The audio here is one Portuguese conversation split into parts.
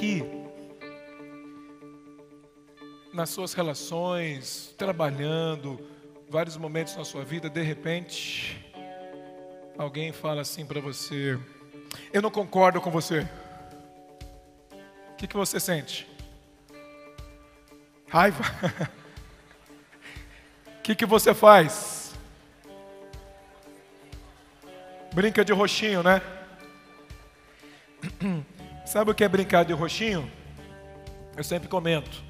aqui, nas suas relações, trabalhando, vários momentos na sua vida, de repente, alguém fala assim para você: Eu não concordo com você. O que, que você sente? Raiva? O que, que você faz? Brinca de roxinho, né? Sabe o que é brincar de roxinho? Eu sempre comento.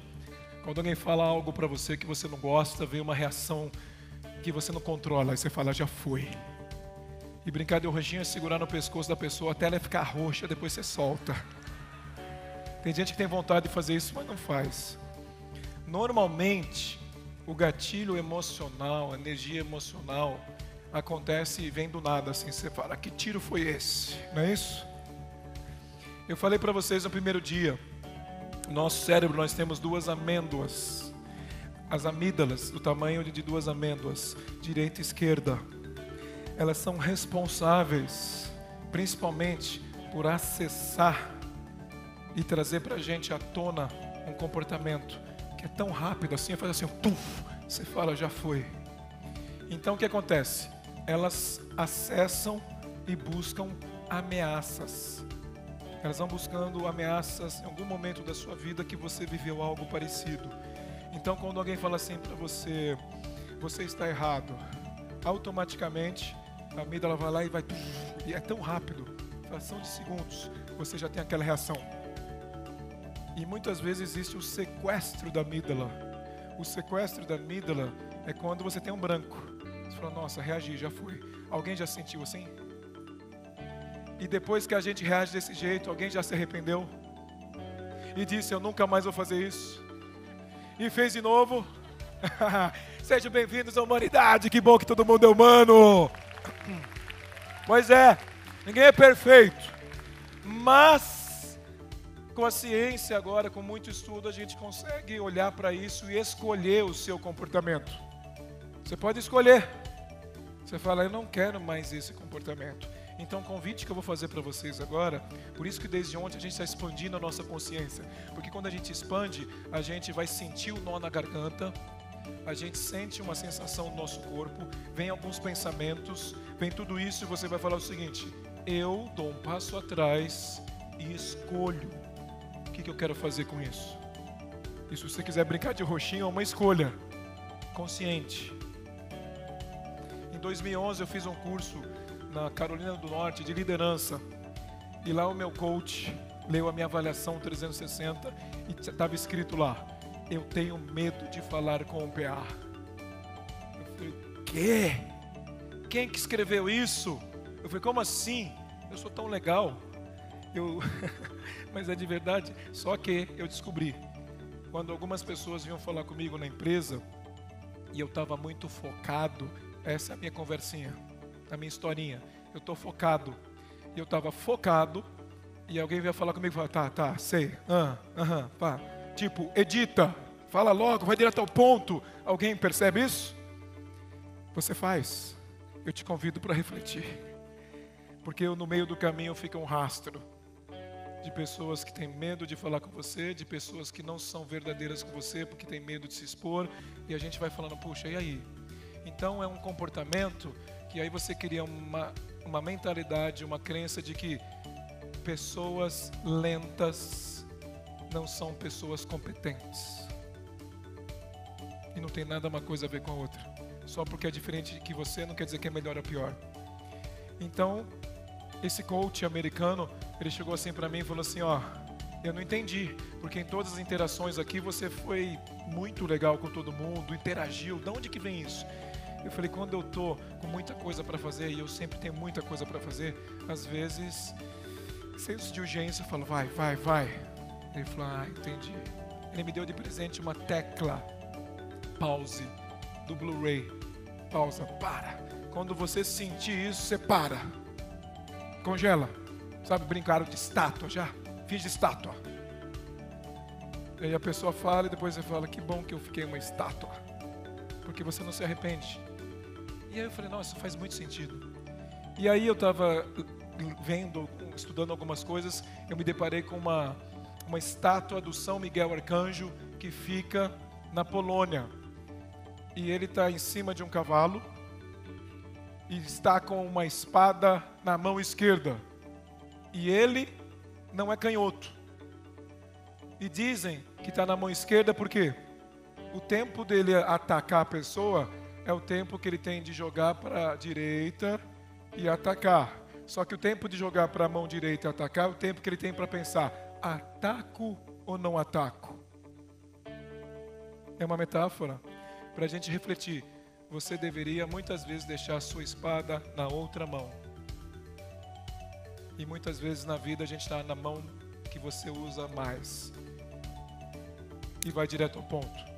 Quando alguém fala algo para você que você não gosta, vem uma reação que você não controla, aí você fala, já foi. E brincar de roxinho é segurar no pescoço da pessoa até ela ficar roxa, depois você solta. Tem gente que tem vontade de fazer isso, mas não faz. Normalmente, o gatilho emocional, a energia emocional, acontece e vem do nada, assim, você fala, que tiro foi esse? Não é isso? Eu falei para vocês no primeiro dia, nosso cérebro nós temos duas amêndoas, as amígdalas do tamanho de duas amêndoas, direita e esquerda. Elas são responsáveis, principalmente, por acessar e trazer para a gente à tona um comportamento que é tão rápido assim, faz assim, puf, você fala, já foi. Então o que acontece? Elas acessam e buscam ameaças. Elas vão buscando ameaças em algum momento da sua vida que você viveu algo parecido. Então quando alguém fala assim para você, você está errado, automaticamente a amígdala vai lá e vai, e é tão rápido, fração de segundos, você já tem aquela reação. E muitas vezes existe o sequestro da amígdala. O sequestro da amígdala é quando você tem um branco. Você fala, nossa, reagi, já fui. Alguém já sentiu assim? E depois que a gente reage desse jeito, alguém já se arrependeu? E disse, eu nunca mais vou fazer isso. E fez de novo. Sejam bem-vindos à humanidade. Que bom que todo mundo é humano. Pois é, ninguém é perfeito. Mas com a ciência agora, com muito estudo, a gente consegue olhar para isso e escolher o seu comportamento. Você pode escolher. Você fala, eu não quero mais esse comportamento. Então, o convite que eu vou fazer para vocês agora, por isso que desde ontem a gente está expandindo a nossa consciência, porque quando a gente expande, a gente vai sentir o nó na garganta, a gente sente uma sensação no nosso corpo, vem alguns pensamentos, vem tudo isso e você vai falar o seguinte: eu dou um passo atrás e escolho o que, que eu quero fazer com isso? E se você quiser brincar de roxinho, é uma escolha consciente. Em 2011 eu fiz um curso na Carolina do Norte de liderança. E lá o meu coach leu a minha avaliação 360 e estava escrito lá: Eu tenho medo de falar com o PA. Eu falei: Quê? Quem que escreveu isso? Eu falei: Como assim? Eu sou tão legal. Eu mas é de verdade. Só que eu descobri, quando algumas pessoas vinham falar comigo na empresa, e eu estava muito focado, essa é a minha conversinha, a minha historinha. Eu estou focado. E eu estava focado, e alguém vinha falar comigo falava, tá, tá, sei, aham, aham, pá. Tipo, edita, fala logo, vai direto ao ponto. Alguém percebe isso? Você faz. Eu te convido para refletir. Porque eu, no meio do caminho fica um rastro de pessoas que têm medo de falar com você, de pessoas que não são verdadeiras com você porque têm medo de se expor, e a gente vai falando, puxa, e aí? Então é um comportamento que aí você cria uma, uma mentalidade, uma crença de que pessoas lentas não são pessoas competentes. E não tem nada uma coisa a ver com a outra. Só porque é diferente que você não quer dizer que é melhor ou pior. Então, esse coach americano, ele chegou assim para mim e falou assim, ó, eu não entendi, porque em todas as interações aqui você foi muito legal com todo mundo, interagiu. De onde que vem isso? Eu falei, quando eu tô com muita coisa para fazer e eu sempre tenho muita coisa para fazer, às vezes, senso de urgência, eu falo, vai, vai, vai. Ele falou, ah, entendi. Ele me deu de presente uma tecla pause do Blu-ray. Pausa, para. Quando você sentir isso, você para. Congela. Sabe, brincaram de estátua já. Fiz de estátua. E aí a pessoa fala e depois você fala, que bom que eu fiquei uma estátua. Porque você não se arrepende. E aí eu falei, nossa, faz muito sentido. E aí eu estava vendo, estudando algumas coisas, eu me deparei com uma, uma estátua do São Miguel Arcanjo que fica na Polônia. E ele está em cima de um cavalo e está com uma espada na mão esquerda. E ele não é canhoto. E dizem que está na mão esquerda porque o tempo dele atacar a pessoa é o tempo que ele tem de jogar para a direita e atacar. Só que o tempo de jogar para a mão direita e atacar é o tempo que ele tem para pensar: ataco ou não ataco? É uma metáfora para a gente refletir. Você deveria muitas vezes deixar a sua espada na outra mão. E muitas vezes na vida a gente está na mão que você usa mais. E vai direto ao ponto.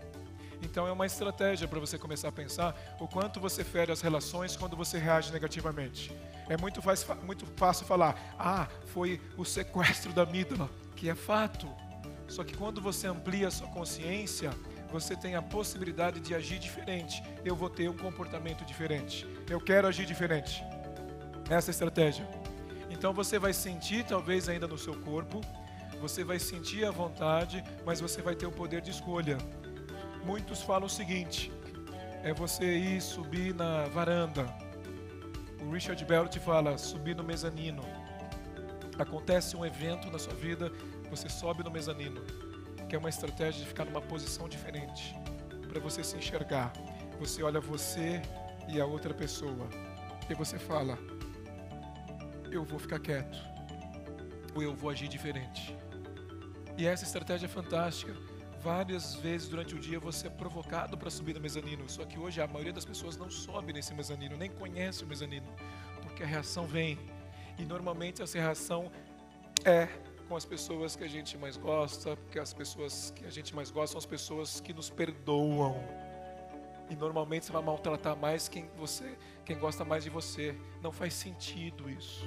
Então é uma estratégia para você começar a pensar o quanto você fere as relações quando você reage negativamente. É muito fácil, muito fácil falar, ah, foi o sequestro da amígdala, que é fato. Só que quando você amplia a sua consciência, você tem a possibilidade de agir diferente. Eu vou ter um comportamento diferente. Eu quero agir diferente. Essa é a estratégia. Então você vai sentir, talvez ainda no seu corpo, você vai sentir a vontade, mas você vai ter o poder de escolha. Muitos falam o seguinte: é você ir subir na varanda. O Richard Belt fala subir no mezanino. Acontece um evento na sua vida, você sobe no mezanino, que é uma estratégia de ficar numa posição diferente, para você se enxergar. Você olha você e a outra pessoa, e você fala: eu vou ficar quieto, ou eu vou agir diferente. E essa estratégia é fantástica várias vezes durante o dia você é provocado para subir no mezanino. Só que hoje a maioria das pessoas não sobe nesse mezanino, nem conhece o mezanino, porque a reação vem. E normalmente essa reação é com as pessoas que a gente mais gosta, porque as pessoas que a gente mais gosta são as pessoas que nos perdoam. E normalmente você vai maltratar mais quem você, quem gosta mais de você. Não faz sentido isso.